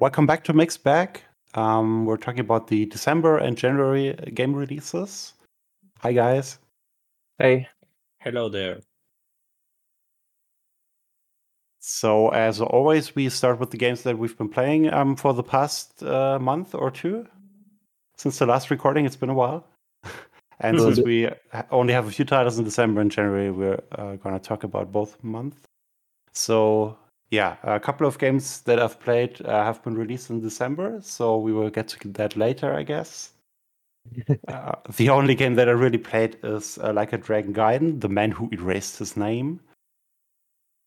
Welcome back to MiXT BAG. Um, we're talking about the December and January game releases. Hi, guys. Hey. Hello there. So, as always, we start with the games that we've been playing um, for the past uh, month or two. Since the last recording, it's been a while. and since we only have a few titles in December and January, we're uh, going to talk about both months. So, yeah, a couple of games that I've played uh, have been released in December. So, we will get to that later, I guess. uh, the only game that I really played is uh, Like a Dragon Gaiden, The Man Who Erased His Name.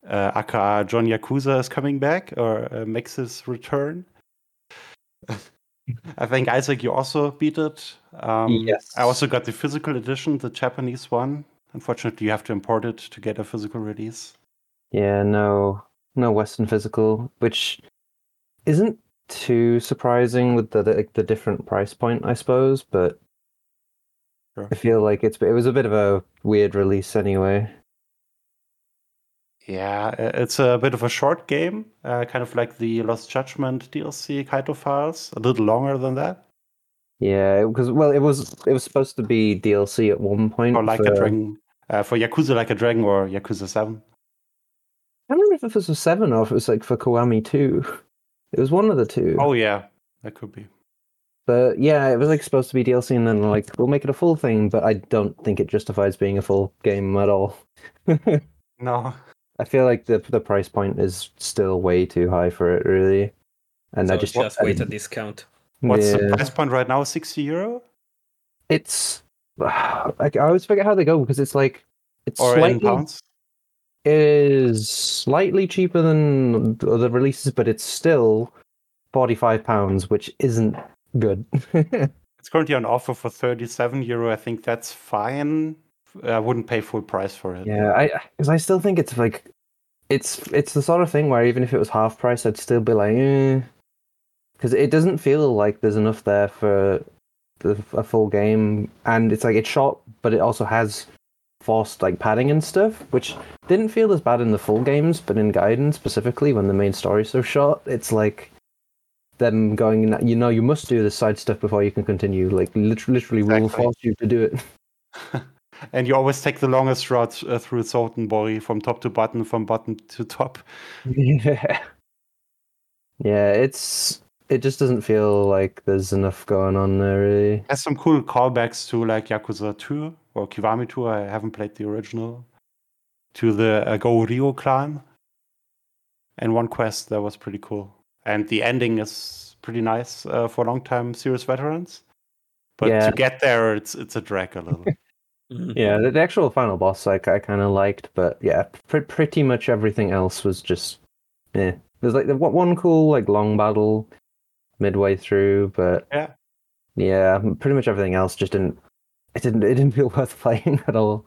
Uh, aka John Yakuza is coming back or uh, makes his return. I think Isaac, you also beat it. Um, yes. I also got the physical edition, the Japanese one. Unfortunately, you have to import it to get a physical release. Yeah, no, no Western physical, which isn't too surprising with the the, the different price point, I suppose. But Sure. I feel like it's it was a bit of a weird release anyway. Yeah, it's a bit of a short game, uh, kind of like the Lost Judgment DLC Kaito Files, a little longer than that. Yeah, because well, it was it was supposed to be DLC at one point. Or Like for, a Dragon, uh, for Yakuza Like a Dragon or Yakuza 7. I don't remember if it was a seven or if it was like for Kiwami two. It was one of the two. Oh, yeah, that could be. But yeah, it was like supposed to be DLC, and then like we'll make it a full thing. But I don't think it justifies being a full game at all. No. I feel like the the price point is still way too high for it, really. And so I just just wait a discount. What's yeah, the price point right now? 60 euro? it's like I always forget how they go because it's like it's Or in slightly pounds? Is slightly cheaper than other releases, but it's still forty five pounds, which isn't good. It's currently on offer for 37 euro. I think that's fine. I wouldn't pay full price for it. Yeah, I because I still think it's like it's it's the sort of thing where even if it was half price, I'd still be like, eh, because it doesn't feel like there's enough there for the, a full game, and it's like it's short, but it also has forced like padding and stuff, which didn't feel as bad in the full games, but in Gaiden specifically, when the main story's so short, it's like them going, you know, you must do this side stuff before you can continue. Like literally, literally will force you to do it. And you always take the longest route uh, through Sotenbori from top to bottom, from bottom to top. Yeah. Yeah, it's it just doesn't feel like there's enough going on there really. Has some cool callbacks to like Yakuza 2 or Kiwami 2. I haven't played the original. To the uh, Go-Ryu clan. And one quest that was pretty cool. And the ending is pretty nice uh, for long-time series veterans. But Yeah. to get there, it's it's a drag a little. Yeah, the, the actual final boss like I kind of liked, but yeah, pr- pretty much everything else was just yeah. There's like the one one cool like long battle midway through, but Yeah. yeah, pretty much everything else just didn't it didn't it didn't feel worth playing at all.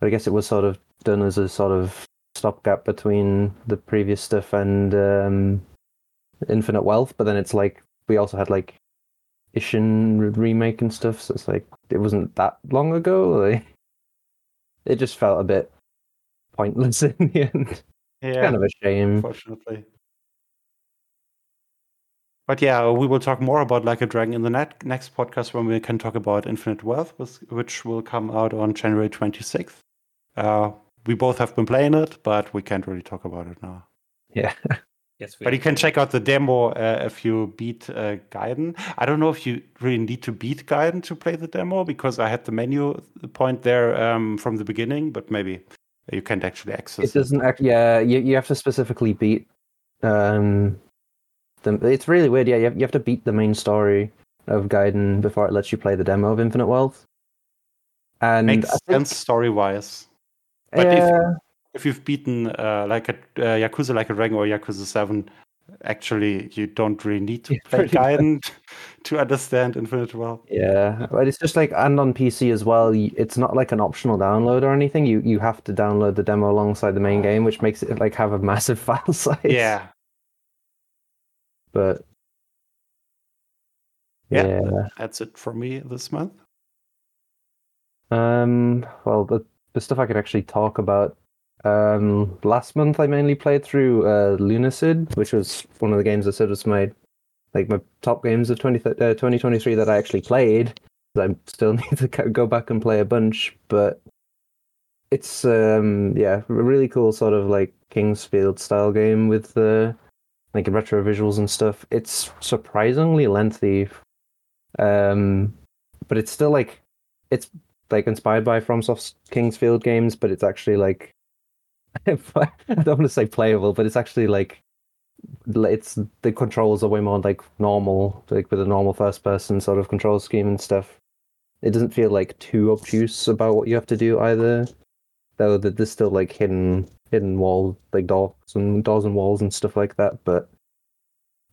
But I guess it was sort of done as a sort of stopgap between the previous stuff and um, Infinite Wealth. But then it's like we also had like Ishin remake and stuff, so it's like it wasn't that long ago. Like, it just felt a bit pointless in the end. yeah. Kind of a shame. unfortunately. But yeah, we will talk more about Like a Dragon in the net, next podcast when we can talk about Infinite Wealth, which- which will come out on January 26th. Uh, we both have been playing it, but we can't really talk about it now. Yeah. Yes, But you can check out the demo uh, if you beat uh, Gaiden. I don't know if you really need to beat Gaiden to play the demo because I had the menu point there um, from the beginning, but maybe you can't actually access It doesn't act. Yeah, you you have to specifically beat. Um, the, it's really weird. Yeah, you have, you have to beat the main story of Gaiden before it lets you play the demo of Infinite Wealth. And Makes think- sense story wise. But if- yeah, if you've beaten uh, like a uh, Yakuza like a Dragon or Yakuza Seven, actually you don't really need to Yeah, play. Gaiden to understand Infinite Wealth. yeah, but it's just like and on PC as well. It's not like an optional download or anything. You you have to download the demo alongside the main game, which makes it like have a massive file size. Yeah, but Yeah. yeah. that's it for me this month. Um. Well, the the stuff I could actually talk about Um, last month I mainly played through uh, Lunacid, which was one of the games that said was made. Like my top games of 20, uh, 2023 that I actually played. I still need to go back and play a bunch, but it's um yeah, a really cool sort of like King's Field style game with the like retro visuals and stuff. It's surprisingly lengthy, um, but it's still like it's like inspired by FromSoft's King's Field games, but it's actually like I don't want to say playable, but it's actually like it's the controls are way more like normal, like with a normal first person sort of control scheme and stuff. It doesn't feel like too obtuse about what you have to do either. Though that there's still like hidden hidden walls, like doors and doors and walls and stuff like that. But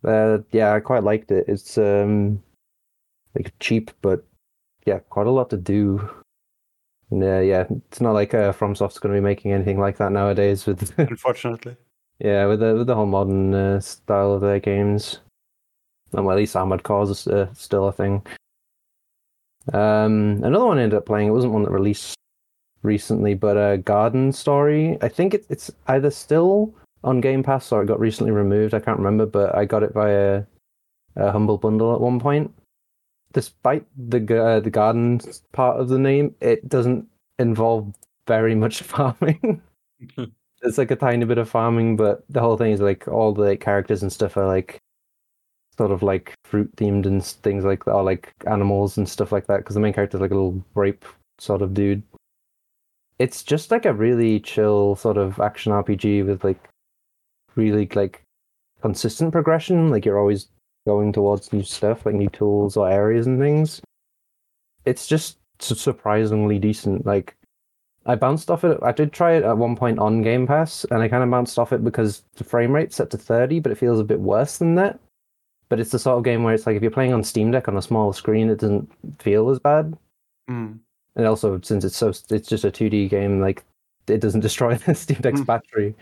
uh, yeah, I quite liked it. It's um like cheap, but yeah, quite a lot to do. And, uh, yeah, it's not like uh, FromSoft's going to be making anything like that nowadays. With Unfortunately. yeah, with the with the whole modern uh, style of their games. And well, at least Armored Core is uh, still a thing. Um, another one I ended up playing. It wasn't one that released recently, but uh, Garden Story. I think it, it's either still on Game Pass or it got recently removed. I can't remember, but I got it via a humble bundle at one point. Despite the uh, the garden part of the name, it doesn't involve very much farming. it's like a tiny bit of farming, but the whole thing is like all the characters and stuff are like sort of like fruit themed and things like that, or like animals and stuff like that. Because the main character is like a little grape sort of dude. It's just like a really chill sort of action RPG with like really like consistent progression. Like you're always going towards new stuff, like new tools or areas and things. It's just surprisingly decent. Like I bounced off it. I did try it at one point on Game Pass, and I kind of bounced off it because the frame rate's set to 30, but it feels a bit worse than that. But it's the sort of game where it's like if you're playing on Steam Deck on a small screen, it doesn't feel as bad. Mm. And also, since it's so, it's just a 2D game, like it doesn't destroy the Steam Deck's Mm. battery.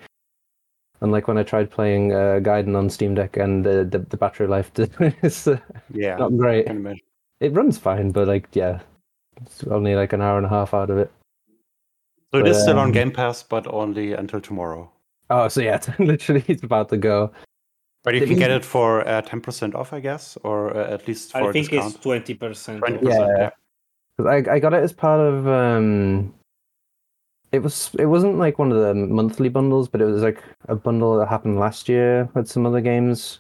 Unlike when I tried playing uh, Gaiden on Steam Deck, and the the, the battery life is uh, Yeah. not great. I can imagine. It runs fine, but like yeah, it's only like an hour and a half out of it. So it is still on Um, Game Pass, but only until tomorrow. Oh, so yeah, it's literally it's about to go. But you can get it for uh, 10% off, I guess, or uh, at least for I a think discount. it's twenty percent. 20%. Yeah. yeah. I I got it as part of um. It was it wasn't like one of the monthly bundles, but it was like a bundle that happened last year with some other games,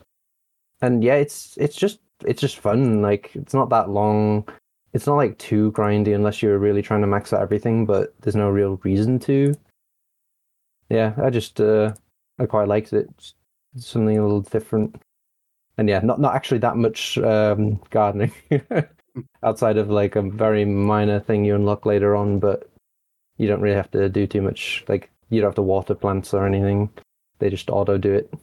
and yeah, it's it's just it's just fun. Like it's not that long. It's not like too grindy unless you're really trying to max out everything, but there's no real reason to. Yeah, I just uh I quite liked it. It's something a little different, and yeah, not not actually that much um gardening. outside of like a very minor thing you unlock later on, but you don't really have to do too much. Like you don't have to water plants or anything; they just auto do it.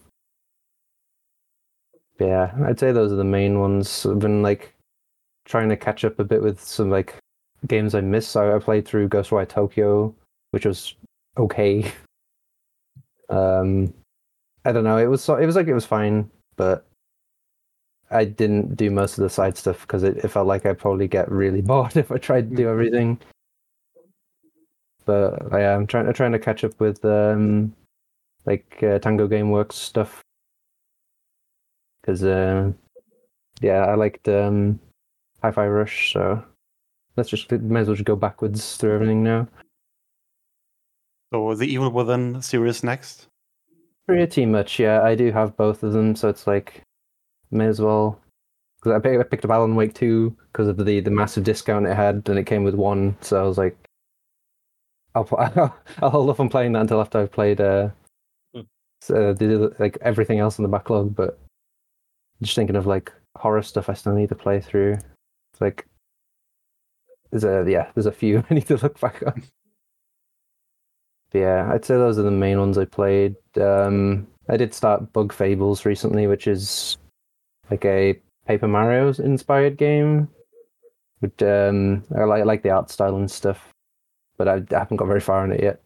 Yeah, I'd say those are the main ones. I've been like trying to catch up a bit with some like games I missed. So I played through Ghostwire Tokyo, which was okay. Um, I don't know. It was so, it was like it was fine, but I didn't do most of the side stuff because it, it felt like I'd probably get really bored if I tried to do everything. But yeah, I am trying trying to catch up with um like uh, Tango GameWorks stuff because uh, yeah, I liked um Hi-Fi Rush, so let's just may as well just go backwards through everything now. So the Evil Within series next. Pretty much, yeah. I do have both of them, so it's like may as well. Because I, pick- I picked up Alan Wake two because of the the massive discount it had, and it came with one. So I was like, I'll I'll, I'll hold off on playing that until after I've played uh, Hmm. so the, like everything else in the backlog. But just thinking of like horror stuff I still need to play through. It's like there's a yeah, there's a few I need to look back on. But yeah, I'd say those are the main ones I played. Um, I did start Bug Fables recently, which is like a Paper Mario inspired game. But um, I like I like the art style and stuff, but I, I haven't got very far in it yet.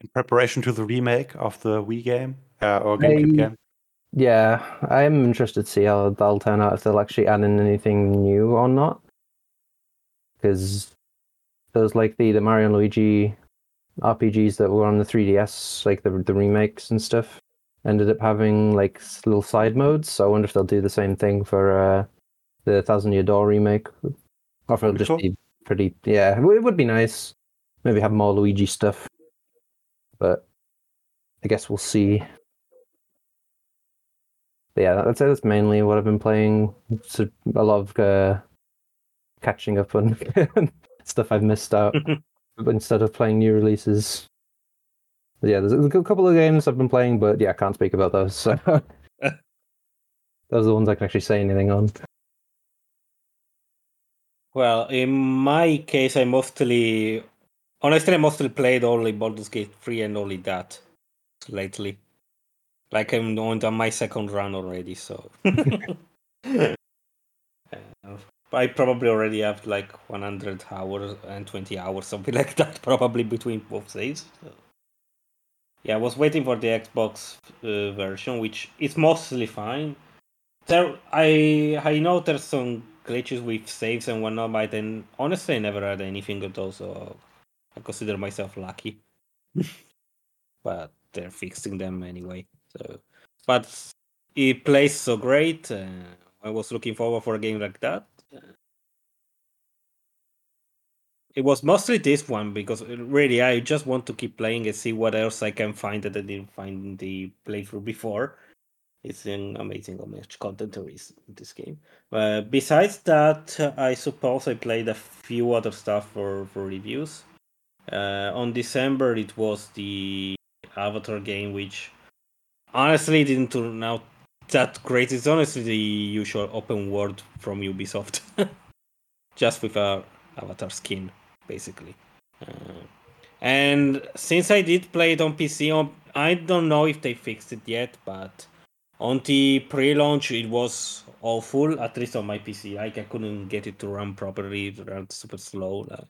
In preparation to the remake of the Wii game uh, or GameCube I- game. Yeah, I'm interested to see how that'll turn out if they'll actually add in anything new or not. Because there's like the the Mario and Luigi RPGs that were on the 3DS, like the the remakes and stuff, ended up having like little side modes. So I wonder if they'll do the same thing for uh, the Thousand Year Door remake, or if it'll just cool. be pretty. Yeah, it would- be nice. Maybe have more Luigi stuff, but I guess we'll see. But yeah, say that's mainly what I've been playing. It's a, a lot of uh, catching up on stuff I've missed out instead of playing new releases. But yeah, there's a couple of games I've been playing, but yeah, I can't speak about those. So those are the ones I can actually say anything on. Well, in my case, I mostly, honestly, I mostly played only Baldur's Gate 3 and only that lately. Like I'm on my second run already, so. I probably already have like 100 hours and 20 hours, something like that, probably between both saves. So. Yeah, I was waiting for the Xbox uh, version, which is mostly fine. There, I I know there's some glitches with saves and whatnot, but then honestly, I never had anything at all, so I consider myself lucky. but they're fixing them anyway. So, but it plays so great. Uh, I was looking forward for a game like that. It was mostly this one because uh, really I just want to keep playing and see what else I can find that I didn't find in the playthrough before. It's an amazing how much content there is in this game. Uh, besides that, I suppose I played a few other stuff for, for reviews. Uh, on December, it was the Avatar game, which honestly didn't turn out that great. It's honestly the usual open world from Ubisoft, just with a Avatar skin, basically. Uh, and since I did play it on PC, on, I don't know if they fixed it yet, but on the pre-launch it was awful at least on my pc like i couldn't get it to run properly it ran super slow like,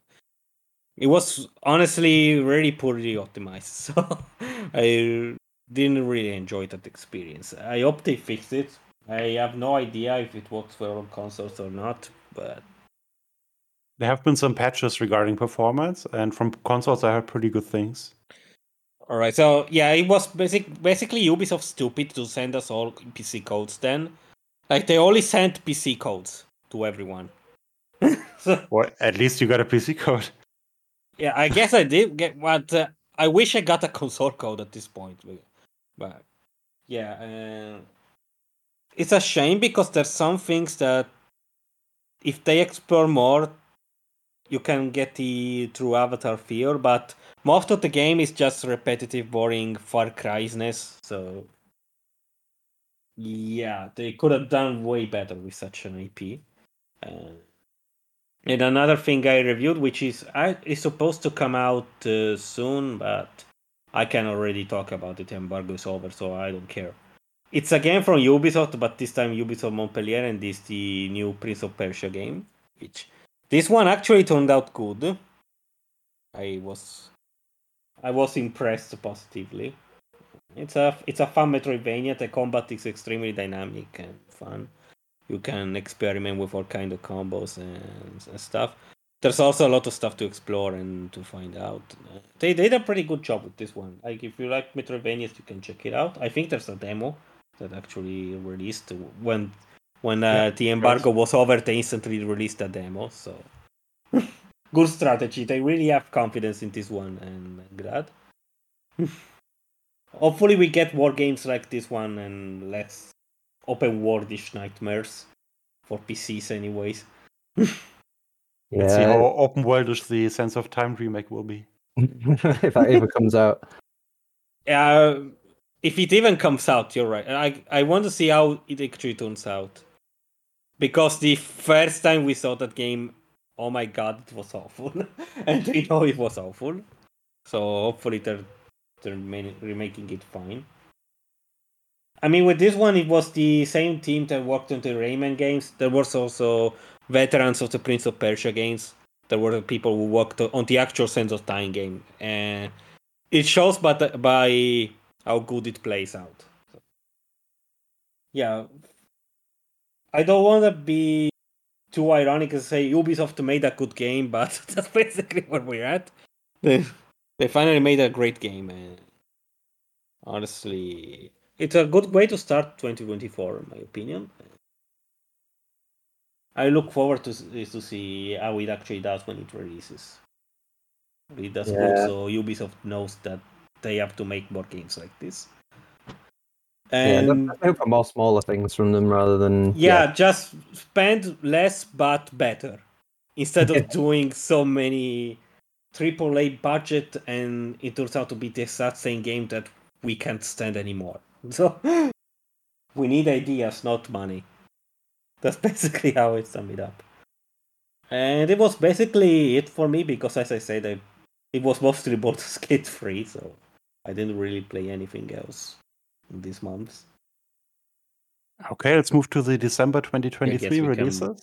it was honestly really poorly optimized so i didn't really enjoy that experience. I hope they fix it. I have no idea if it works for all consoles or not but There have been some patches regarding performance, and from consoles, I heard pretty good things. All right, so yeah, it was basic, basically Ubisoft stupid to send us all PC codes. Then, like they only sent PC codes to everyone. so, Or at least you got a PC code. yeah, I guess I did get, but uh, I wish I got a console code at this point. But, but yeah, uh, it's a shame because there's some things that if they explore more, you can get the true Avatar feel. But most of the game is just repetitive, boring Far Cry-ness. So yeah, they could have done way better with such an IP. Uh, and another thing I reviewed, which is I, is supposed to come out uh, soon, but I can already talk about it. Embargo is over, so I don't care. It's a game from Ubisoft, but this time Ubisoft Montpellier, and this the new Prince of Persia game. Which this one actually turned out good. I was I was impressed positively. It's a it's a fun Metroidvania. The combat is extremely dynamic and fun. You can experiment with all kind of combos and, and stuff. There's also a lot of stuff to explore and to find out. Uh, They did a pretty good job with this one. Like if you like Metroidvanias, you can check it out. I think there's a demo that actually released when when uh, Yeah, the embargo was over. They instantly released a demo. So good strategy. They really have confidence in this one, and I'm glad. Hopefully, we get more games like this one and less open worldish nightmares for PCs, anyways. Let's see how open worldish the Sands of Time remake will be. if that ever comes out. Uh, if it even comes out, you're right. I I want to see how it actually turns out, because the first time we saw that game, oh my god, it was awful, and we know it was awful. So hopefully they're they're ma- remaking it fine. I mean, with this one, it was the same team that worked on the Rayman games. There was also veterans of the Prince of Persia games. There were people who worked on the actual Sands of Time game, and it shows by by how good it plays out. So, yeah, I don't want to be too ironic and say Ubisoft made a good game, but that's basically where we're at. They finally made a great game, and honestly, it's a good way to start 2024, in my opinion. I look forward to to see how it actually does when it releases. It does Yeah. good, so Ubisoft knows that they have to make more games like this. Yeah, And I hope for more smaller things from them rather than yeah, just spend less but better instead of doing so many AAA budget and it turns out to be the exact same game that we can't stand anymore. So we need ideas, not money. That's basically how I sum it up. And it was basically it for me because, as I said, I, it was mostly Baldur's Gate free, so I didn't really play anything else these months. Okay, let's move to the December 2023 we can- releases.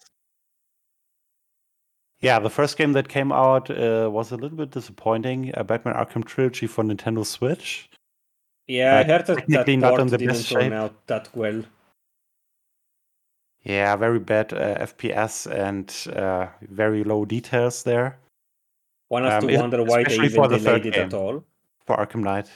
Yeah, the first game that came out uh, was a little bit disappointing. A Batman Arkham Trilogy for Nintendo Switch. Yeah, I Uh, heard that that not port on the didn't best turn shape. out that well. Yeah, very bad uh, FPS and uh, very low details there One has Um, to wonder why they even for the delayed third it at all. for Arkham Knight.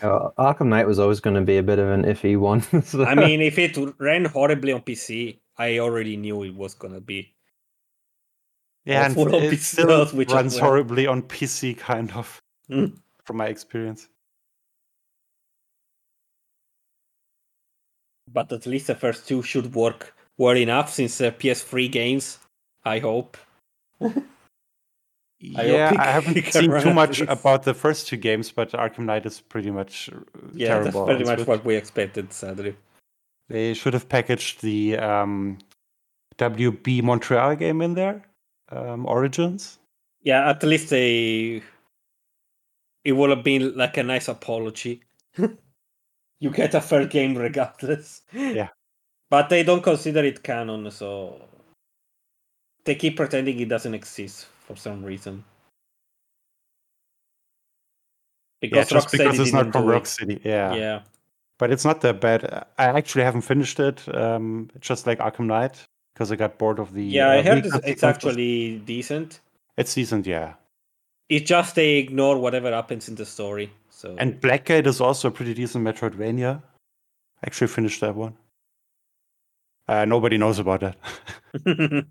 Uh, Arkham Knight was always going to be a bit of an iffy one. so- I mean, if it ran horribly on PC, I already knew it was gonna be. Yeah, and full on it PC still does, which runs horribly on PC, kind of, Mm. from my experience. But at least the first two should work well enough since uh, PS3 games. I hope. I yeah, I haven't seen too much least. about the first two games, but Arkham Knight is pretty much uh, Yeah, terrible. that's pretty much Switch. what we expected. Sadly. They should have packaged the um, WB Montreal game in there, um, Origins. Yeah, at least they. It would have been like a nice apology. you get a fair game regardless. Yeah. But they don't consider it canon, so they keep pretending it doesn't exist for some reason. Yeah, Because just Rocksteady because it's not from it. Rocksteady. Yeah. Yeah. but it's not that bad. I actually haven't finished it. Um, just like Arkham Knight, because I got bored of the. Yeah, I uh, heard it's, it's actually decent. it's decent, yeah. It's just they ignore whatever happens in the story. So And Blackgate is also a pretty decent Metroidvania. I actually finished that one. Uh, nobody knows about that.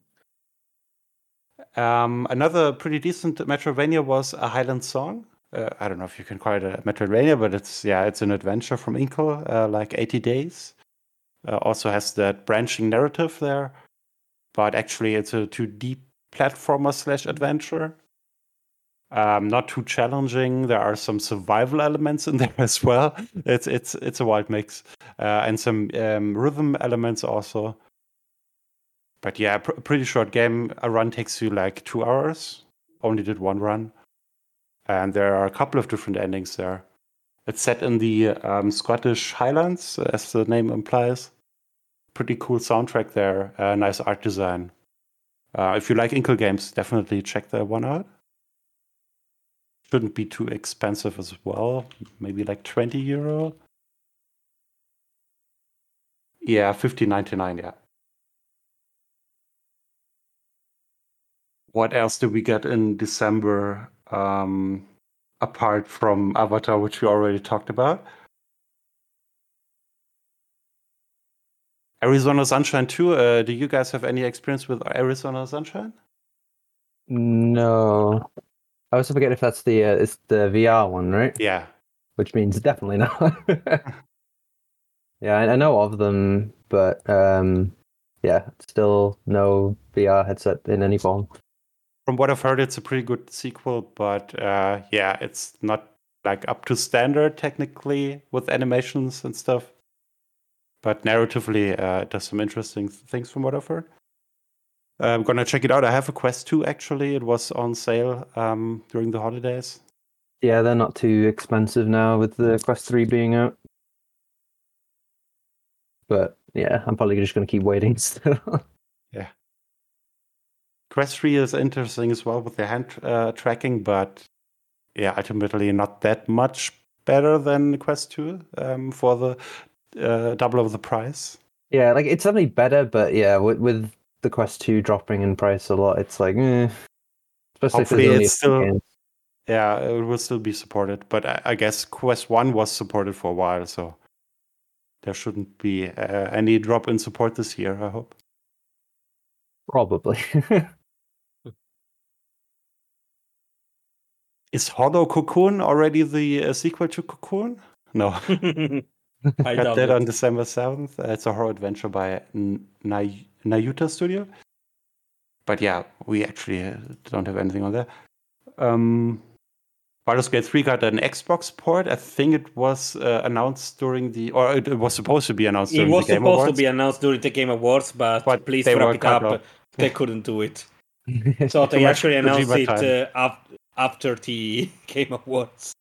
um, another pretty decent Metroidvania was a Highland Song. Uh, I don't know if you can call it a Metroidvania, but it's yeah, it's an adventure from Inkle, uh, like 80 days. Uh, also has that branching narrative there, but actually it's a 2D platformer slash adventure. Um, not too challenging. There are some survival elements in there as well. It's it's it's a wild mix, uh, and some um, rhythm elements also. But yeah, pr- pretty short game. A run takes you like two hours. Only did one run, and there are a couple of different endings there. It's set in the um, Scottish Highlands, as the name implies. Pretty cool soundtrack there. Uh, nice art design. Uh, if you like Inkle games, definitely check that one out shouldn't be too expensive as well. Maybe like 20 euro. Yeah, 15.99, yeah. What else did we get in December um, apart from Avatar, which we already talked about? Arizona Sunshine 2. Uh, do you guys have any experience with Arizona Sunshine? no. I also forget if that's the uh, it's the VR one, right? Yeah. Which means definitely not. yeah, I, I know of them, but um, yeah, still no VR headset in any form. From what I've heard, it's a pretty good sequel, but uh, yeah, it's not like up to standard technically with animations and stuff. But narratively, uh, it does some interesting things from what I've heard. I'm gonna check it out. I have a Quest 2 actually. It was on sale um, during the holidays. Yeah, they're not too expensive now with the Quest 3 being out. But yeah, I'm probably just to keep waiting still. Quest 3 is interesting as well with the hand uh, tracking, but yeah, ultimately not that much better than Quest 2 um, for the uh, double of the price. yeah, like it's definitely better, but yeah, with, with the Quest 2 dropping in price a lot, it's like, eh. Especially Hopefully if there's only it's still- games. Yeah, it will still be supported, but I, I guess Quest One was supported for a while, so there shouldn't be uh, any drop in support this year. I hope. Probably. Is Hollow Cocoon already the uh, sequel to Cocoon? No. I Got that it. on December 7th. Uh, it's a horror adventure by N- Nay- Nayuta Studio. But yeah, we actually uh, don't have anything on there. Um, Baldur's Gate 3 got an Xbox port. I think it was uh, announced during the, or it, it was supposed to be announced It during was the Game supposed Awards. to be announced during the Game Awards, but, But please wrap it up. off. They couldn't do it. So they actually announced it uh, af- after the Game Awards.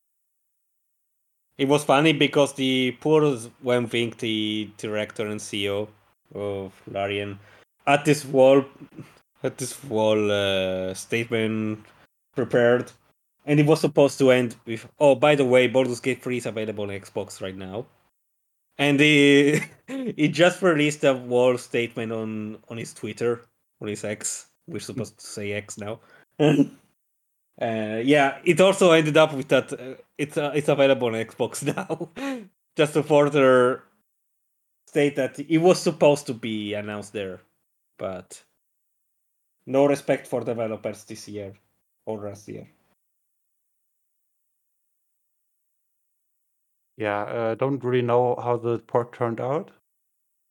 It was funny because the poor Swen Vincke, the director and CEO of Larian, at this wall, at this wall uh, statement prepared, and it was supposed to end with, "Oh, by the way, Baldur's Gate 3 is available on Xbox right now." And he he just released a wall statement on on his Twitter, on his X. We're supposed to say X now. Uh, yeah, it also ended up with that. Uh, it's uh, it's available on Xbox now. Just to further state that it was supposed to be announced there, but no respect for developers this year or last year. Yeah, uh, don't really know how the port turned out.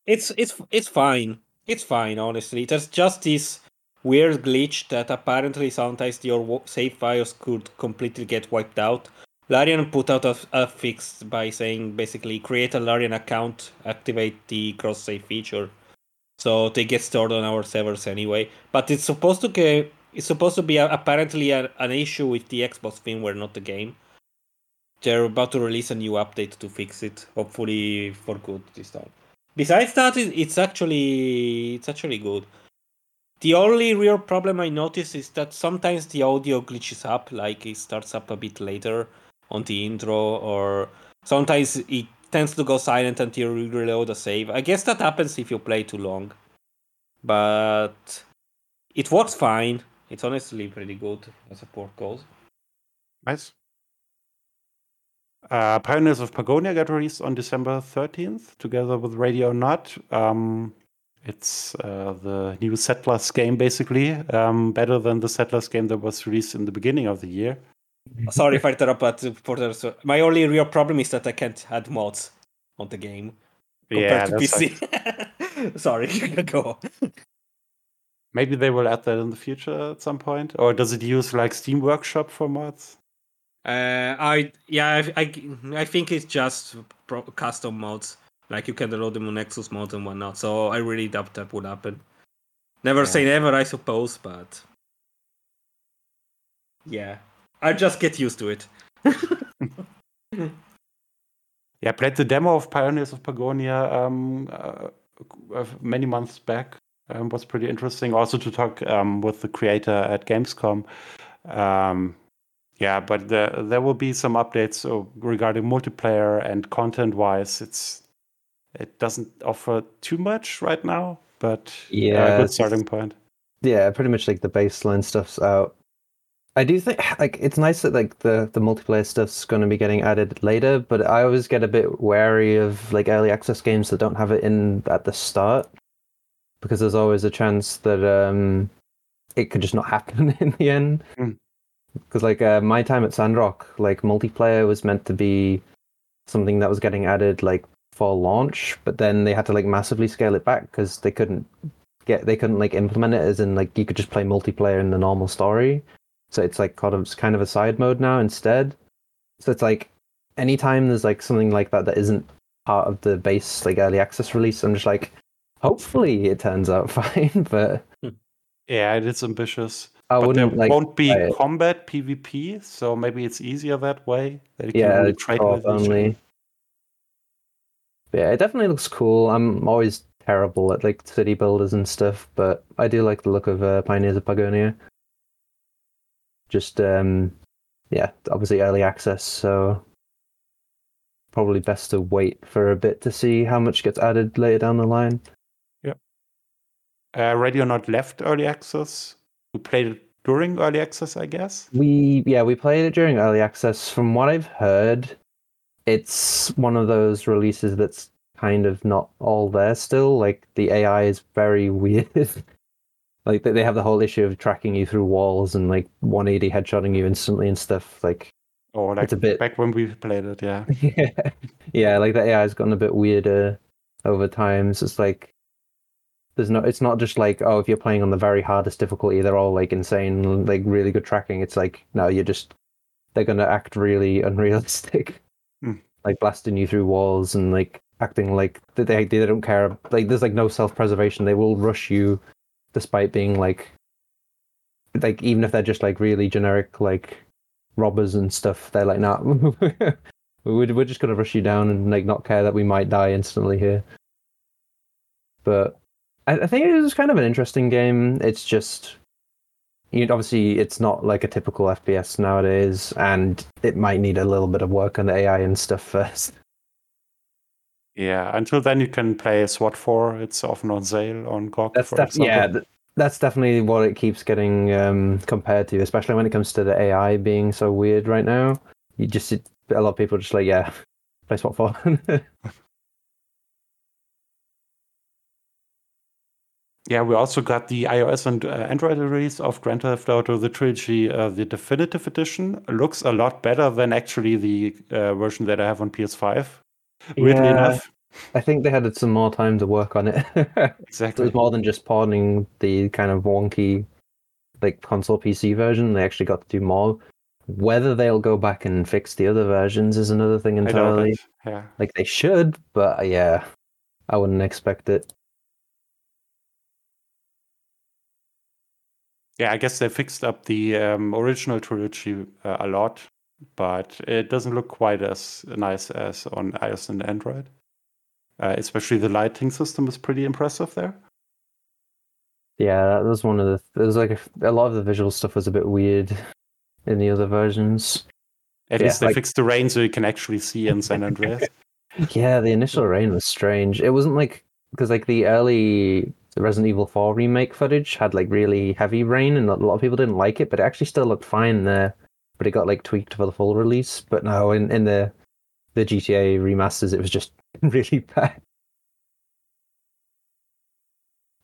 It's it's it's fine. It's fine, honestly. There's just this weird glitch that apparently sometimes your save files could completely get wiped out. Larian put out a, a fix by saying basically create a Larian account, activate the cross save feature, so they get stored on our servers anyway. But it's supposed to it's supposed to be a, apparently a, an issue with the Xbox firmware, not the game. They're about to release a new update to fix it, hopefully for good this time. Besides that, it- it's actually it's actually good. The only real problem I notice is that sometimes the audio glitches up, like it starts up a bit later on the intro, or sometimes it tends to go silent until you reload a save. I guess that happens if you play too long. But it works fine. It's honestly pretty good as a port goes. Nice. Uh, Pioneers of Pagonia got released on December 13th together with Ready or Not. Um, it's uh, the new Settlers game, basically. Um, better than the Settlers game that was released in the beginning of the year. Sorry if I interrupt, but for the, so my only real problem is that I can't add mods on the game yeah, compared to that's like- PC. Sorry, go. on. maybe they will add that in the future at some point. Or does it use like Steam Workshop for mods? Uh, I yeah, I, I, I think it's just pro- custom mods. Like you can download them on Nexus mods and whatnot. So I really doubt that would happen. Never say never, I suppose, but yeah, I just get used to it. Yeah, I played the demo of Pioneers of Pagonia um, uh, uh, many months back. Um, was pretty interesting. Also to talk um, with the creator at Gamescom. Um, yeah, but there there will be some updates uh, regarding multiplayer and content-wise. It's it doesn't offer too much right now, but Yeah, a good starting point. yeah, pretty much like the baseline stuff's out. I do think like it's nice that like the the multiplayer stuff's going to be getting added later, but I always get a bit wary of like early access games that don't have it in at the start because there's always a chance that um it could just not happen in the end. Mm. Because like uh, my time at Sandrock, like multiplayer was meant to be something that was getting added like for launch, but then they had to like massively scale it back because they couldn't get they couldn't like implement it as in like you could just play multiplayer in the normal story. So it's like kind of kind of a side mode now instead. So it's like anytime there's like something like that that isn't part of the base like early access release, I'm just like, hopefully it turns out fine. But hmm. Yeah, it is ambitious. I but there like won't be combat PvP, so maybe it's easier that way. That you can yeah, only it's trade with each other. Yeah, it definitely looks cool. I'm always terrible at like city builders and stuff, but I do like the look of uh, Pioneers of Pagonia. Just um, yeah, obviously early access, so probably best to wait for a bit to see how much gets added later down the line. Yeah. Uh, Ready or Not left early access. We played it during early access, I guess. We yeah we played it during early access. From what I've heard, it's one of those releases that's kind of not all there still. Like the AI is very weird. like they have the whole issue of tracking you through walls and like 180 headshotting you instantly and stuff. Like Or like It's a bit- back when we played it, yeah. yeah, yeah, like the AI has gotten a bit weirder over time. So it's like there's no, it's not just like oh, if you're playing on the very hardest difficulty, they're all like insane, like really good tracking. It's like no, you're just they're gonna act really unrealistic, Hmm. like blasting you through walls and like acting like they they don't care. Like there's like no self preservation. They will rush you, despite being like like even if they're just like really generic like robbers and stuff, they're like, nah, we're, we're just gonna rush you down and like not care that we might die instantly here. But I, I think it was kind of an interesting game. It's just, you know, obviously it's not like a typical FPS nowadays, and it might need a little bit of work on the AI and stuff first. Yeah, until then you can play SWAT 4. It's often on sale on GOG, That's for def- example. yeah, th- that's definitely what it keeps getting um, compared to, especially when it comes to the AI being so weird right now. You just a lot of people just like, yeah, play SWAT 4. Yeah, we also got the iOS and uh, Android release of Grand Theft Auto The Trilogy, uh, the definitive edition. Looks a lot better than actually the uh, version that I have on PS5. Weirdly Yeah. enough. I think they had some more time to work on it. So it was more than just porting the kind of wonky like console PC version. They actually got to do more. Whether they'll go back and fix the other versions is another thing entirely. Yeah. Like they should, but uh, yeah, I wouldn't expect it. Yeah, I guess they fixed up the um, original trilogy uh, a lot, but it doesn't look quite as nice as on iOS and Android. Uh, especially the lighting system is pretty impressive there. Yeah, that was one of the. There was like a, a lot of the visual stuff was a bit weird in the other versions. At Yeah, least they like- fixed the rain so you can actually see in San Andreas. Yeah, the initial rain was strange. It wasn't like because like the early Resident Evil 4 remake footage had like really heavy rain, and a lot of people didn't like it, but it actually still looked fine there. But it got like tweaked for the full release. But no, in in the the GTA remasters, it was just really bad.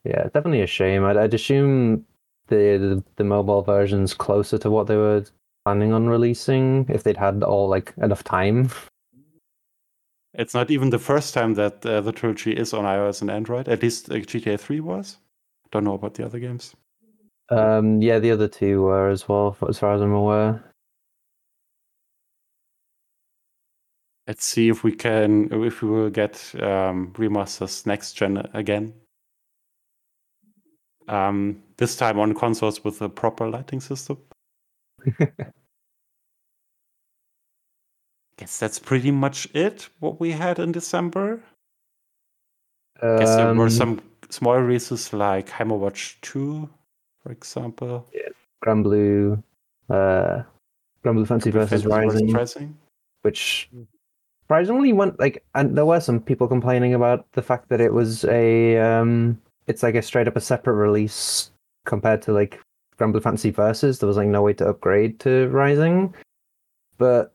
Yeah, definitely a shame. I'd, I'd assume the, the the mobile version's closer to what they were planning on releasing if they'd had all like enough time. It's not even the first time that uh, the trilogy is on iOS and Android. At least uh, GTA 3 was. Don't know about the other games. Um, yeah, the other two were as well, as far as I'm aware. Let's see if we can, if we will get um, remasters next gen again. Um, this time on consoles with a proper lighting system. I guess that's pretty much it. What we had in December. I Guess there were Um, some small releases like Hammerwatch 2, for example. Granblue, uh, Granblue Fantasy versus Rising, Rising. which surprisingly went like, and there were some people complaining about the fact that it was a, um, it's like a straight up a separate release compared to like Granblue Fantasy Versus. There was like no way to upgrade to Rising, but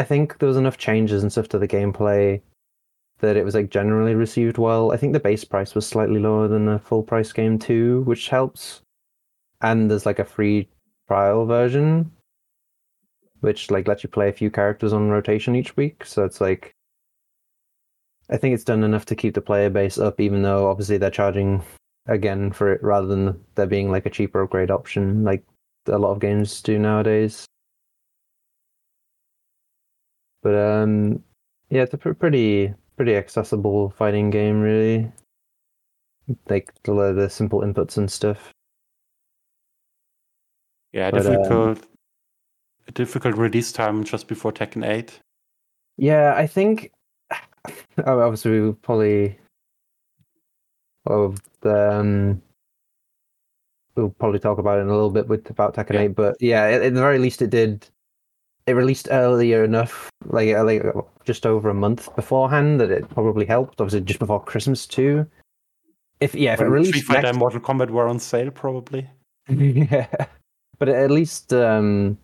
I think there was enough changes and stuff to the gameplay that it was like generally received well. I think the base price was slightly lower than a full price game too, which helps. And there's like a free trial version, which like lets you play a few characters on rotation each week. So it's like, I think it's done enough to keep the player base up, even though obviously they're charging again for it rather than there being like a cheaper upgrade option, like a lot of games do nowadays. But um, yeah, it's a pr- pretty pretty accessible fighting game, really. Like a lot of the simple inputs and stuff. Yeah, But, um, difficult, difficult release time just before Tekken 8. Yeah, I think oh, obviously we probably of the um, we'll probably talk about it in a little bit with about Tekken Yeah. 8, but yeah, at, at the very least it did it released earlier enough, like uh, like just over a month beforehand that it probably helped. Obviously, just before Christmas too. If yeah, if it When released Street Fighter next and Mortal Kombat were on sale, probably. yeah. but at least um,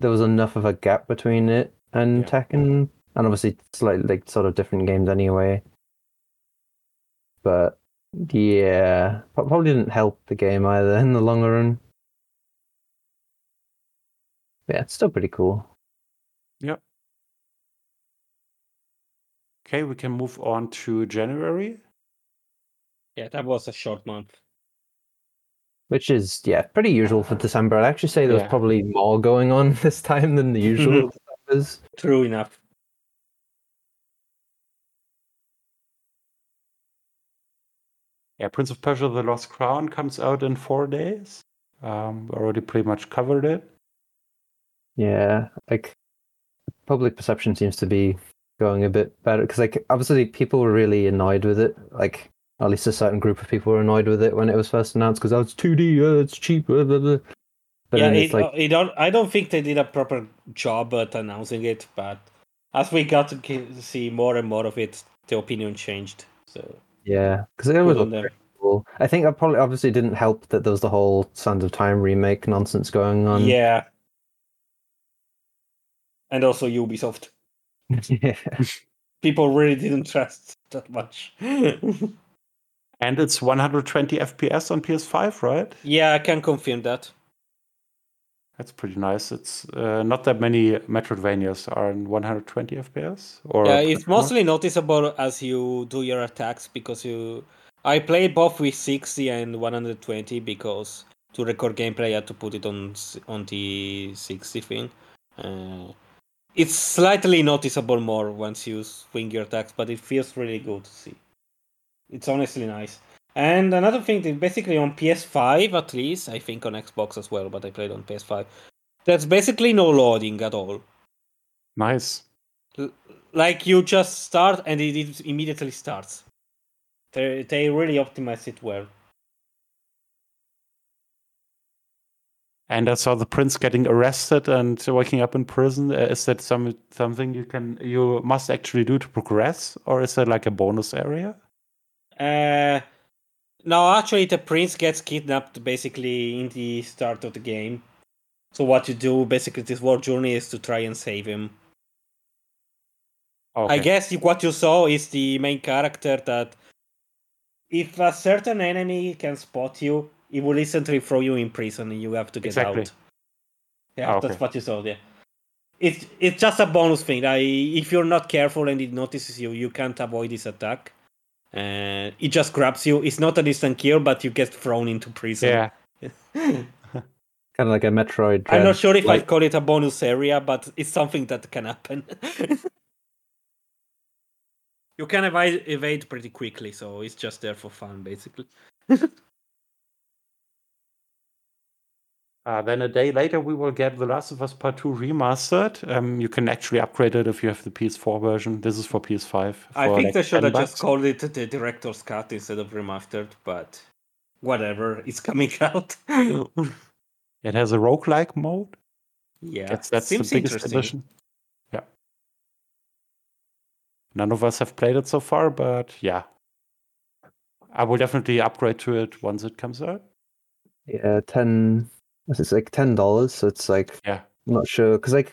there was enough of a gap between it and Yeah. Tekken, and obviously slightly like sort of different games anyway. But yeah, probably didn't help the game either in the longer run. Yeah, it's still pretty cool. Yeah. Okay, we can move on to January. Yeah, that was a short month. Which is yeah, pretty usual for December. I'd actually say there was Yeah. probably more going on this time than the usual Decembers. True enough. Yeah, Prince of Persia: The Lost Crown comes out in four days. Um, we already pretty much covered it. Yeah, like public perception seems to be going a bit better because like obviously people were really annoyed with it. Like at least a certain group of people were annoyed with it when it was first announced because oh, it's 2D, uh, it's cheap, blah, blah, blah. But yeah, it, it's like it don't, I don't think they did a proper job at announcing it, but as we got to see more and more of it, the opinion changed. So yeah, because it was cool. I think that probably obviously didn't help that there was the whole Sands of Time remake nonsense going on. Yeah. And also Ubisoft. yeah. People really didn't trust that much. And it's 120 FPS on PS5, right? yeah, I can confirm that. That's pretty nice. It's uh, not that many Metroidvanias are in 120 FPS. Or Yeah, it's more. mostly noticeable as you do your attacks because you. I played both with 60 and 120 because to record gameplay I had to put it on on the 60 thing. Uh, it's slightly noticeable more once you swing your attacks, but it feels really good to see. It's honestly nice. And another thing, that basically on PS5 at least, I think on Xbox as well, but I played on PS5. There's basically no loading at all. Nice. L- like you just start and it, it immediately starts. They they really optimize it well. And I saw the prince getting arrested and waking up in prison. Uh, Is that some something you can you must actually do to progress, or is that like a bonus area? Uh, no, actually, the prince gets kidnapped basically in the start of the game. So what you do basically this world journey is to try and save him. Okay. I guess what you saw is the main character that if a certain enemy can spot you, he will instantly throw you in prison and you have to get Exactly. out. Yeah, Ah, okay. that's what you saw there. It's it's just a bonus thing. I, if you're not careful and it notices you, you can't avoid this attack. And it just grabs you. It's not an instant kill, but you get thrown into prison. Yeah. kind of like a Metroid. I'm not sure if like, I'd call it a bonus area, but it's something that can happen. you can evade, evade pretty quickly, so it's just there for fun, basically. Uh, then a day later, we will get The Last of Us Part 2 remastered. Um, you can actually upgrade it if you have the PS4 version. This is for PS5. I think like they should 10 have just called it the director's cut instead of remastered, but whatever, it's coming out. It has a roguelike mode. yeah, That's, that's the seems biggest interesting. addition. Yeah. None of us have played it so far, but yeah. I will definitely upgrade to it once it comes out. yeah, ten. It's like ten dollars, so it's like Yeah. I'm not sure because like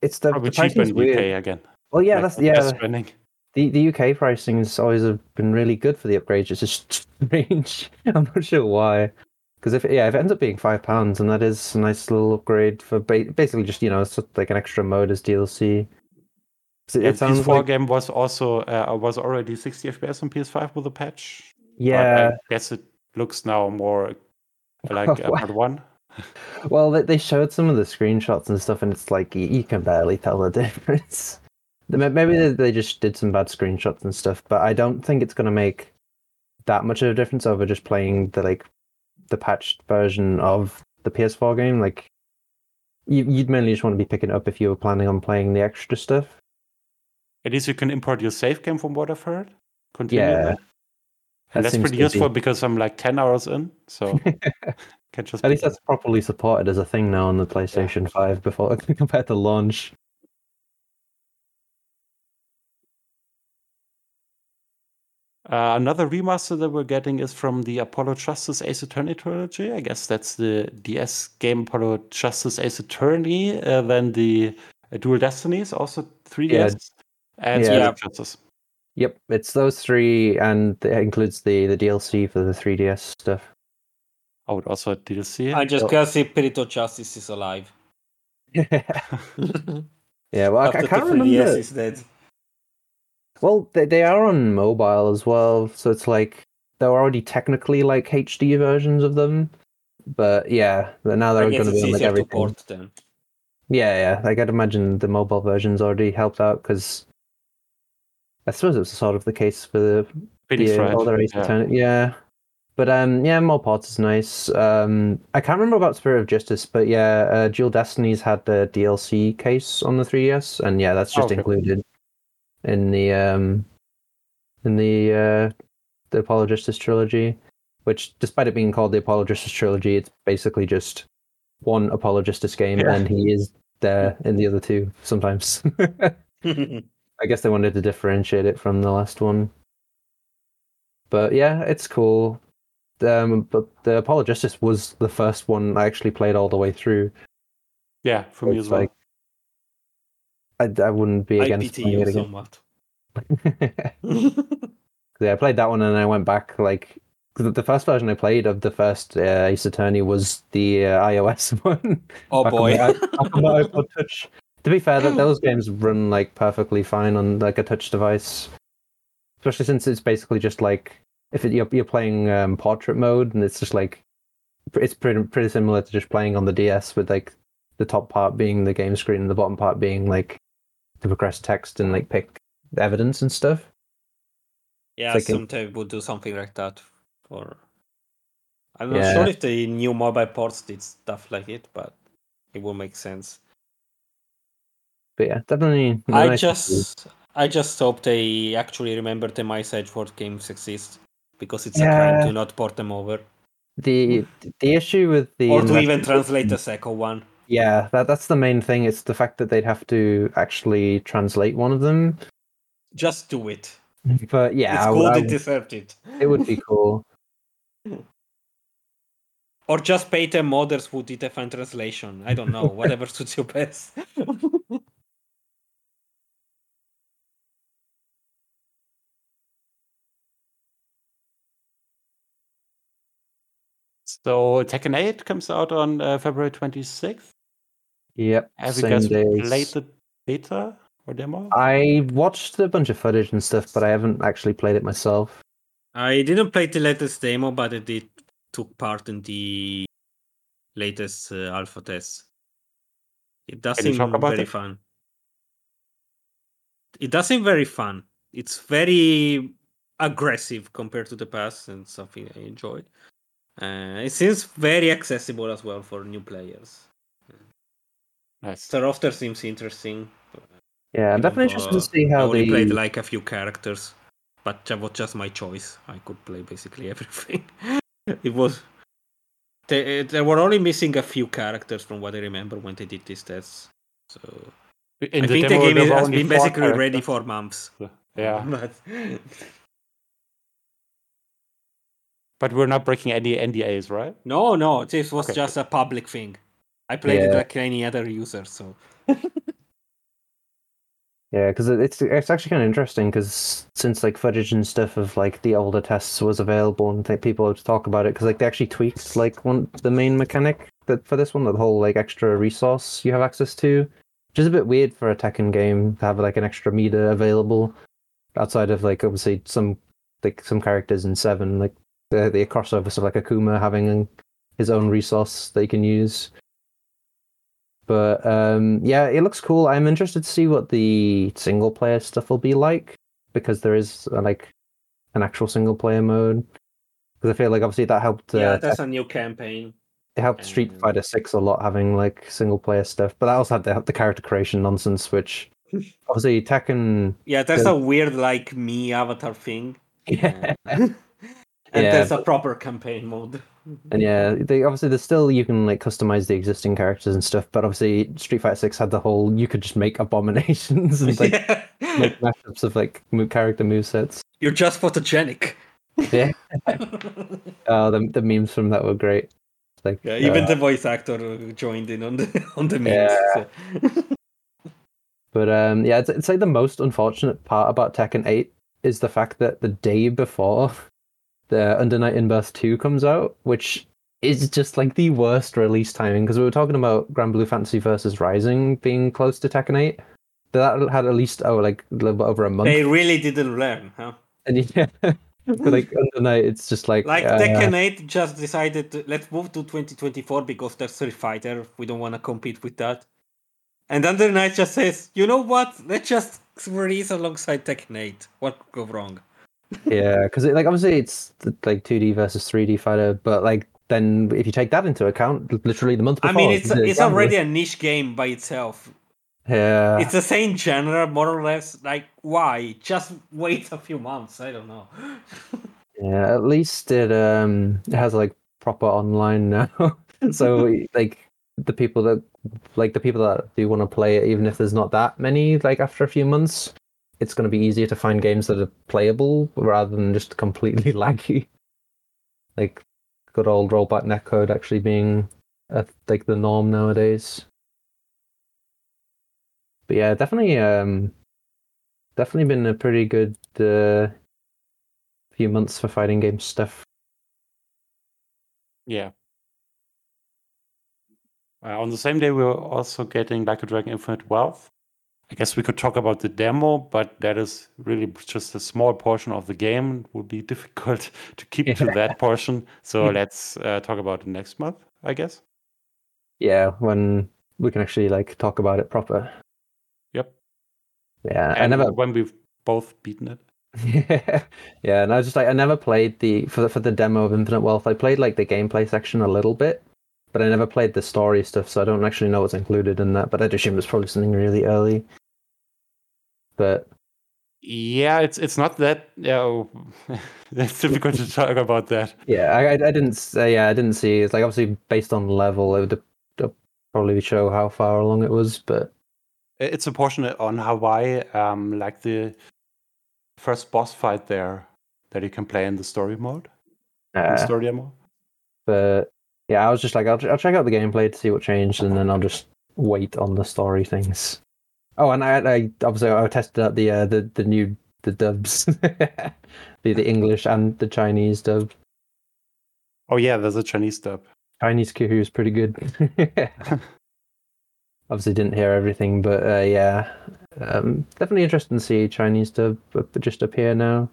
it's the, Probably the cheaper in weird. UK again. Well, yeah, Like, that's the yeah. spending. The the UK pricing has always been really good for the upgrades. It's just strange. I'm not sure why. Because if yeah, if it ends up being five pounds, and that is a nice little upgrade for ba- basically just you know it's like an extra mode as DLC. It, Yeah, it sounds PS4 like game was also uh, was already 60 FPS on PS5 with a patch. but yeah. I guess it looks now more like uh, part one. Well, they, they showed some of the screenshots and stuff, and it's like you, you can barely tell the difference. Maybe they, they just did some bad screenshots and stuff, but I don't think it's going to make that much of a difference over just playing the like the patched version of the PS4 game. Like, you, you'd mainly just want to be picking it up if you were planning on playing the extra stuff. At least you can import your save game from what I've heard. Continue Yeah, that. that And that's pretty useful be- because I'm like 10 hours in, so At least that's properly supported as a thing now on the PlayStation 5 before compared to launch. Uh, another remaster that we're getting is from the Apollo Justice Ace Attorney trilogy. I guess that's the DS game Apollo Justice Ace Attorney, uh, then the uh, Dual Destinies, also 3DS, and Yeah. Yeah. Justice. Yep, it's those three, and it includes the the DLC for the 3DS stuff. Oh, I would also had DLC. I just oh. So- can't see Spirit of Justice is alive. yeah, well, I, I can't 3DS remember. is dead. Well, they they are on mobile as well, so it's like they're already technically like HD versions of them. But yeah, but now they're going to be on like easier to everything. port then. Yeah, yeah. Like I'd imagine the mobile versions already helped out because I suppose it was sort of the case for the Phoenix yeah, Wright, other Ace yeah. Attorney- yeah. But um, yeah, more ports is nice. Um, I can't remember about Spirit of Justice, but yeah, uh, Dual Destinies had the DLC case on the 3DS, and yeah, that's just Okay. included in the um, in the uh, the Apollo Justice trilogy. Which, despite it being called the Apollo Justice trilogy, it's basically just one Apollo Justice game, Yeah. and he is there in the other two sometimes. I guess they wanted to differentiate it from the last one. But yeah, it's cool. Um, but the Apollo Justice was the first one I actually played all the way through. Yeah, for me It's as well. like- I, I wouldn't be against playing it again. somewhat. yeah, I played that one and I went back like the first version I played of the first uh, Ace Attorney was the uh, iOS one. oh back on boy. the on iPod Touch. To be fair, that those games run like perfectly fine on like a touch device, especially since it's basically just like if it, you're you're playing um, portrait mode and it's just like it's pretty pretty similar to just playing on the DS with like the top part being the game screen and the bottom part being like to progress text and like pick evidence and stuff. yeah, like a- sometimes would do something like that. For I'm not Yeah. sure if the new mobile ports did stuff like it, but it will make sense. But yeah, definitely. I nice just I just hope they actually remember the Miles Edgeworth games exist because it's a crime to not port them over the the issue with the or to even translate the second one. Yeah, that that's the main thing. It's the fact that they'd have to actually translate one of them. Just do it. But yeah, it's I- good. I- it deserved it. it would be cool. Or just pay them modders who did a fan translation. I don't know. Whatever suits you best. So Tekken 8 comes out on uh, February 26th. Yep, Have you same guys days. played the beta or demo? I watched a bunch of footage and stuff, but I haven't actually played it myself. I didn't play the latest demo, but I did took part in the latest uh, alpha test. It does Can seem about very it? fun. It does seem very fun. It's very aggressive compared to the past, and something I enjoyed. Uh, it seems very accessible as well for new players. Nice. The roster seems interesting. Yeah, I'm definitely interested to though see I only the played like a few characters, but that was just my choice. I could play basically everything. it was. They, they were only missing a few characters from what I remember when they did these tests. So In I think the game there is, were has been four basically ready for months. Yeah, But but we're not breaking any NDAs, right? no, no, this was Okay. just a public thing. I played it like any other user, so yeah, because it's it's actually kind of interesting because since like footage and stuff of like the older tests was available and th- people would talk about it because like they actually tweaked like one the main mechanic that for this one the whole like extra resource you have access to, which is a bit weird for a Tekken game to have like an extra meter available outside of like obviously some like some characters in seven like the the crossover stuff like Akuma having his own resource that they can use. But um, yeah, it looks cool. I'm interested to see what the single player stuff will be like because there is uh, like an actual single player mode. Because I feel like obviously that helped. Uh, yeah, that's a new campaign. it helped Street um, Fighter Six a lot having like single player stuff, but that also had the, the character creation nonsense, which obviously Tekken. Yeah, there's The- a weird like me avatar thing. Yeah. And Yeah, there's a proper campaign mode. And yeah, they obviously there's still you can like customize the existing characters and stuff, but obviously Street Fighter Six had the whole you could just make abominations and like yeah. make mashups of like character movesets. You're just photogenic. Yeah. oh, the the memes from that were great. Like Yeah, even uh, the voice actor joined in on the on the memes. Yeah. so- But um, yeah, it's, it's like the most unfortunate part about Tekken 8 is the fact that the day before the Under Night In-Birth 2 comes out, which is just like the worst release timing because we were talking about Granblue Fantasy versus Rising being close to Tekken 8. That had at least oh like a little bit over a month. They really didn't learn, huh? And yeah, but like Under Night, it's just like Like uh, Tekken 8 just decided to, let's move to 2024 because there's Street Fighter. We don't want to compete with that. And Under Night just says, you know what? Let's just release alongside Tekken 8. What could go wrong? Yeah, because like obviously it's like 2D versus 3D fighter, but like then if you take that into account, literally the month before. I mean, it's it's already a niche game by itself. yeah. It's the same genre, more or less. Like, why? Just wait a few months. I don't know. Yeah, at least it um it has like proper online now. so like the people that like the people that do want to play it, even if there's not that many, like after a few months, it's going to be easier to find games that are playable rather than just completely laggy. Like good old rollback netcode actually being like the norm nowadays. But yeah, definitely um definitely been a pretty good uh few months for fighting game stuff. Yeah. Uh, on the same day, we were also getting Like a Dragon Infinite Wealth. I guess we could talk about the demo, but that is really just a small portion of the game. It would be difficult to keep to that portion. So let's uh, talk about it next month, I guess. Yeah, when we can actually like talk about it proper. Yep. Yeah, I And never. when we've both beaten it. yeah, and I was just like I never played the for the, for the demo of Infinite Wealth. I played like the gameplay section a little bit, but I never played the story stuff, so I don't actually know what's included in that. But I'd assume it's probably something really early. But Yeah, it's it's not that. Yeah, it's difficult to talk about that. yeah, I I, didn't say yeah I didn't see. It's like obviously based on level, it would probably show how far along it was, but It's a portion on Hawaii, um, like the first boss fight there that you can play in the story mode, in the uh, story demo. but yeah, I was just like, I'll, I'll check out the gameplay to see what changed, and then I'll just wait on the story things. Oh, and I, I obviously I tested out the uh, the the new the dubs, the the English and the Chinese dub. Oh yeah, there's a Chinese dub. Chinese Kuhu is pretty good. obviously, didn't hear everything, but uh, yeah, um, definitely interesting to see Chinese dub just appear now.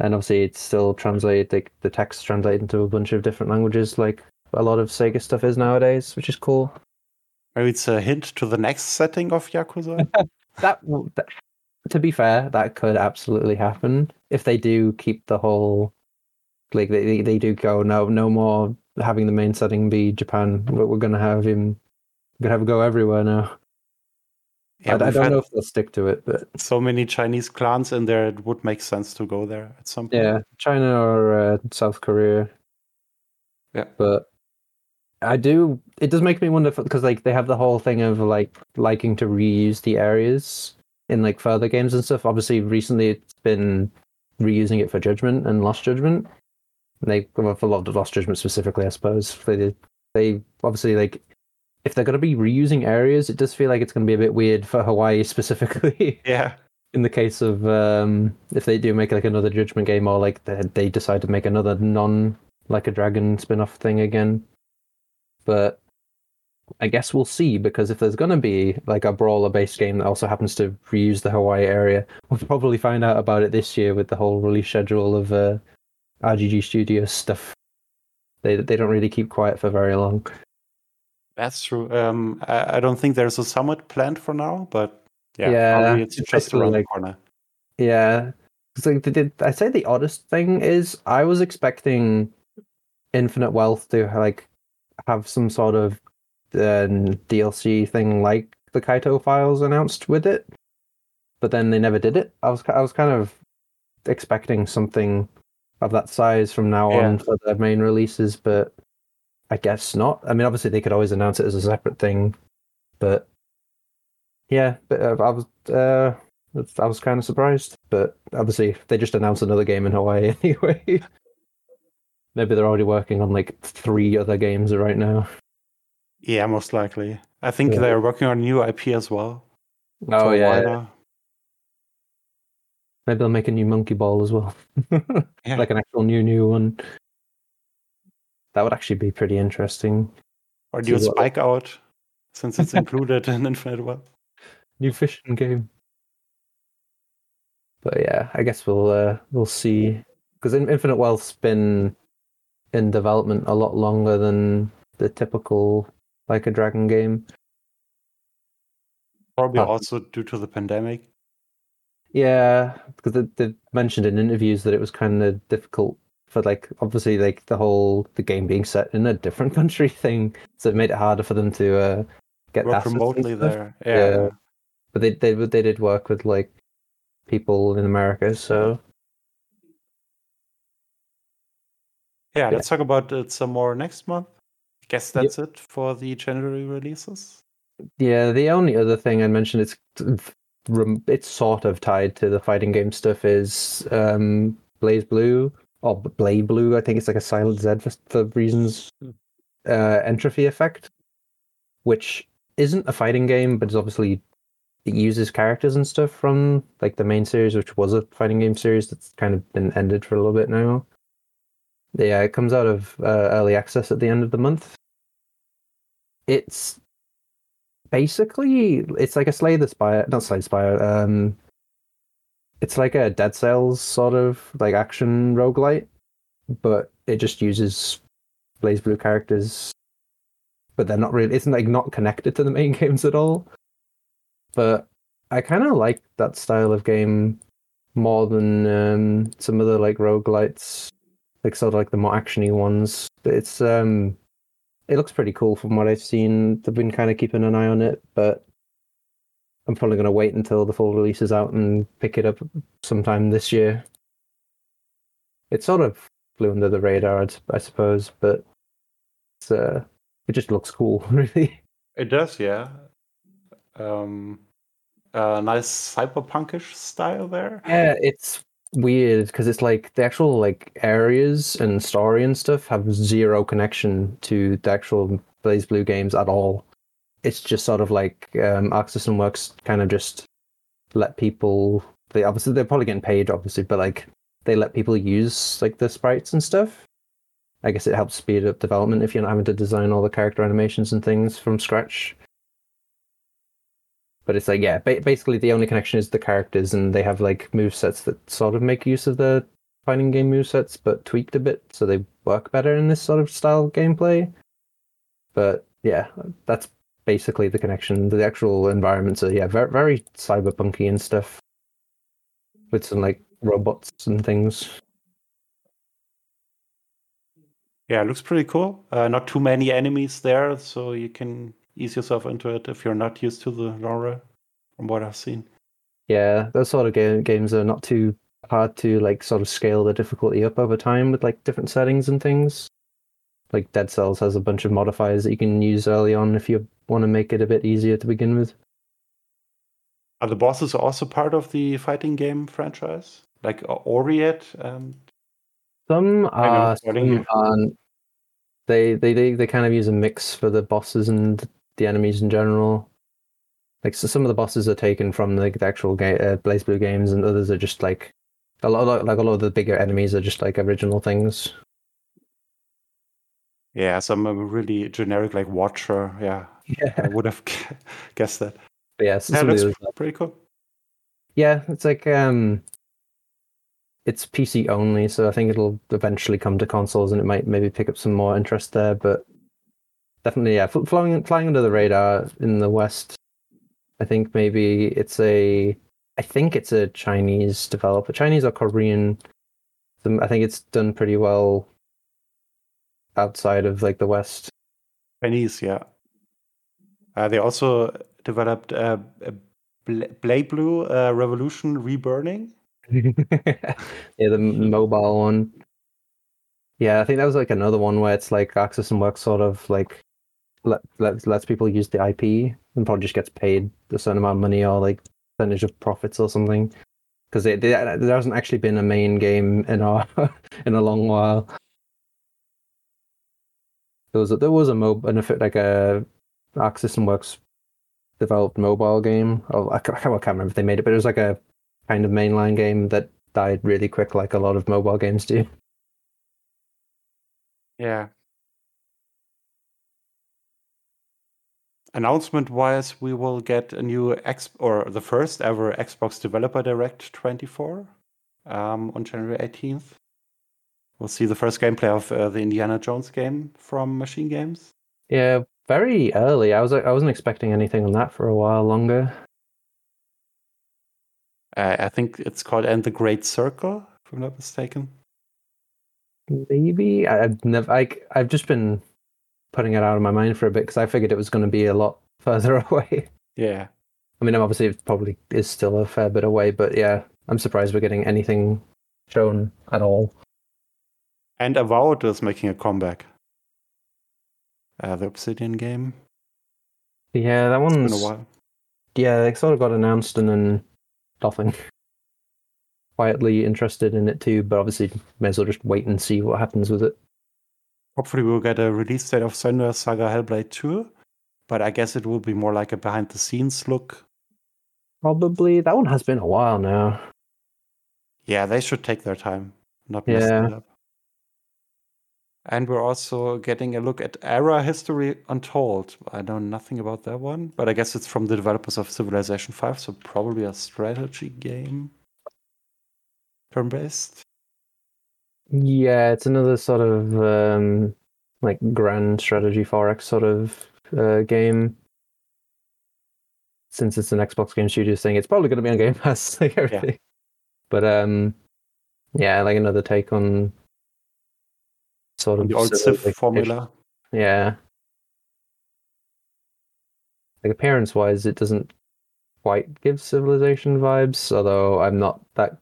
And obviously, it's still translated. The, the text translated into a bunch of different languages, like a lot of Sega stuff is nowadays, which is cool. Maybe it's a hint to the next setting of Yakuza. That, that to be fair, that could absolutely happen if they do keep the whole like they they, do go no no more having the main setting be Japan. We're, we're gonna have him. We're gonna have a go everywhere now. Yeah, I, I don't know if they'll stick to it, but so many Chinese clans in there. It would make sense to go there at some point. yeah, China or uh, South Korea. Yeah. but I do. It does make me wonder because like they have the whole thing of like liking to reuse the areas in like further games and stuff. Obviously, recently it's been reusing it for Judgment and Lost Judgment. And they well, for Lost Lost Judgment specifically, I suppose they did. They obviously like if they're going to be reusing areas, it does feel like it's going to be a bit weird for Hawaii specifically Yeah. in the case of um, if they do make like another Judgment game or like they, they decide to make another non like a dragon spin-off thing again. But I guess we'll see because if there's gonna be like a brawler based game that also happens to reuse the Hawaii area, we'll probably find out about it this year with the whole release schedule of uh, RGG Studios stuff. They they don't really keep quiet for very long. That's true. Um, I, I don't think there's a summit planned for now, but yeah, Yeah, it's just around like- the corner. Yeah. So the, the, I say the oddest thing is I was expecting Infinite Wealth to like have some sort of um, DLC thing like the Kaito files announced with it, but then they never did it. I was I was kind of expecting something of that size from now on for the main releases, but I guess not. I mean, obviously they could always announce it as a separate thing, but yeah, but uh, I was uh, I was kind of surprised, but obviously they just announced another game in Hawaii anyway. Maybe they're already working on like three other games right now. Yeah, most likely. I think Yeah. they're working on new IP as well. Oh yeah, yeah. maybe they'll make a new Monkey Ball as well, Yeah. like an actual new new one. That would actually be pretty interesting. Or new what- Spike Out, since it's included in Infinite Wealth. New fishing game. But yeah, I guess we'll uh, we'll see because Infinite Wealth's been in development a lot longer than the typical like a dragon game. Probably Huh. also due to the pandemic. Yeah, because they, they mentioned in interviews that it was kind of difficult for like obviously like the whole the game being set in a different country thing, so it made it harder for them to uh, get Work remotely there. Yeah. Yeah. But they they they did work with like people in America, so Yeah, Yeah. let's talk about it some more next month. Guess Yep. that's it for the January releases. Yeah, the only other thing I mentioned it's it's sort of tied to the fighting game stuff is um BlazBlue or Blade Blue. I think it's like a silent Z for, for reasons Hmm. uh entropy effect, which isn't a fighting game, but it's obviously it uses characters and stuff from like the main series, which was a fighting game series that's kind of been ended for a little bit now. Yeah, it comes out of uh, early access at the end of the month. It's basically it's like a Slay the Spire, not Slay the Spire. Um, it's like a Dead Cells sort of like action roguelite, but it just uses BlazBlue characters, but they're not really. It's like not connected to the main games at all. But I kind of like that style of game more than um, some of the like roguelites, like sort of like the more actiony ones. It's um, it looks pretty cool from what I've seen. They've been kind of keeping an eye on it, but I'm probably going to wait until the full release is out and pick it up sometime this year. It sort of flew under the radar, I'd- suppose, but it's, uh, it just looks cool, really. It does, yeah. Um, uh, nice cyberpunkish style there. Yeah, it's weird because it's like the actual like areas and story and stuff have zero connection to the actual BlazBlue games at all. It's just sort of like um, Arc System Works kind of just let people. They obviously they're probably getting paid, obviously, but like they let people use like the sprites and stuff. I guess it helps speed up development if you're not having to design all the character animations and things from scratch. But it's like, yeah, ba- basically the only connection is the characters, and they have like move sets that sort of make use of the fighting game move sets, but tweaked a bit so they work better in this sort of style gameplay. But yeah, that's basically the connection. The actual environments are yeah, very very cyberpunky and stuff, with some like robots and things. Yeah, it looks pretty cool. Uh, not too many enemies there, so you can ease yourself into it if you're not used to the genre, from what I've seen. Yeah, those sort of ga- games are not too hard to like sort of scale the difficulty up over time with like different settings and things. Like Dead Cells has a bunch of modifiers that you can use early on if you want to make it a bit easier to begin with. Are the bosses also part of the fighting game franchise? Like Oriet and Some are, starting- some aren't. They, they they they kind of use a mix for the bosses and the enemies in general. Like so, some of the bosses are taken from like the actual ga- uh, BlazBlue games, and others are just like a lot of, like a lot of the bigger enemies are just like original things. Yeah, some are really generic like Watcher. Yeah, Yeah, I would have guessed that. but yeah, so Yeah, some it of the looks others- pretty cool. Yeah, it's like um it's PC only, so I think it'll eventually come to consoles and it might maybe pick up some more interest there, but definitely yeah, flying flying under the radar in the west. I think maybe it's a I think it's a Chinese developer, Chinese or Korean. I think it's done pretty well outside of like the west. Chinese, yeah. Uh, they also developed uh, a Blade Blue uh, Revolution Reburning. yeah, the mobile one. Yeah, I think that was like another one where it's like Arc System Works sort of like let, let lets people use the IP and probably just gets paid a certain amount of money or like percentage of profits or something. Because there there hasn't actually been a main game in a in a long while. There was a, there was a mo benefit like a Arc System Works developed mobile game. Oh, I can't, I can't remember if they made it, but it was like a kind of mainline game that died really quick, like a lot of mobile games do. Yeah. Announcement wise, we will get a new X or the first ever Xbox Developer Direct 24 um, on January 18th. We'll see the first gameplay of uh, the Indiana Jones game from Machine Games. Yeah, very early. I was I wasn't expecting anything on that for a while longer. Uh, I think it's called And the Great Circle, if I'm not mistaken. Maybe I've never. I, I've just been putting it out of my mind for a bit because I figured it was going to be a lot further away. Yeah. I mean, obviously, it probably is still a fair bit away, but yeah, I'm surprised we're getting anything shown at all. And Avowed is making a comeback. Uh, the Obsidian game. Yeah, that It's been one's a while. yeah, they sort of got announced and then nothing. Quietly interested in it too, but obviously, may as well just wait and see what happens with it. Hopefully, we'll get a release date of Senua Saga Hellblade 2. But I guess it will be more like a behind the scenes look. Probably that one has been a while now. Yeah, they should take their time, not Yeah. And we're also getting a look at Ara History Untold. I know nothing about that one, but I guess it's from the developers of Civilization 5, so probably a strategy game. Turn based. Yeah, it's another sort of um, like grand strategy 4X sort of uh, game. Since it's an Xbox Game Studios thing, it's probably going to be on Game Pass, like everything. But um, yeah, like another take on sort of The old Civ formula. Yeah. Like appearance wise, it doesn't quite give Civilization vibes, although I'm not that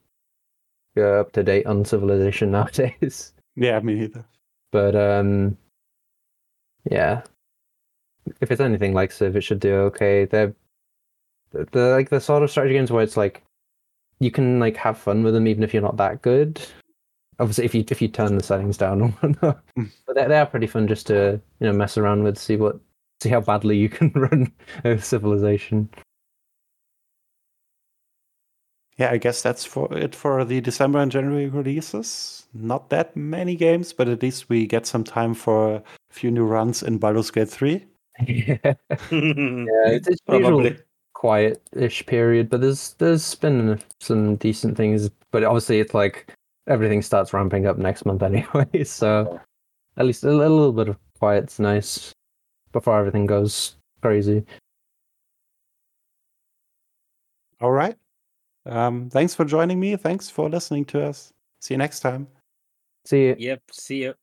uh, up to date on Civilization nowadays. Yeah, me neither. But um, yeah, if it's anything like Civ, it should do okay. They're the like the sort of strategy games where it's like you can like have fun with them even if you're not that good. Obviously, if you if you turn the settings down and whatnot, Mm. but they they are pretty fun just to you know mess around with, see what see how badly you can run a civilization. Yeah, I guess that's for it for the December and January releases. Not that many games, but at least we get some time for a few new runs in Baldur's Gate 3. yeah, it's, it's usually Probably. quiet-ish period, but there's there's been some decent things. But obviously, it's like everything starts ramping up next month anyway. So at least a, little- little bit of quiet's nice before everything goes crazy. All right. Um, thanks for joining me. Thanks for listening to us. See you next time. See you. Yep. See you.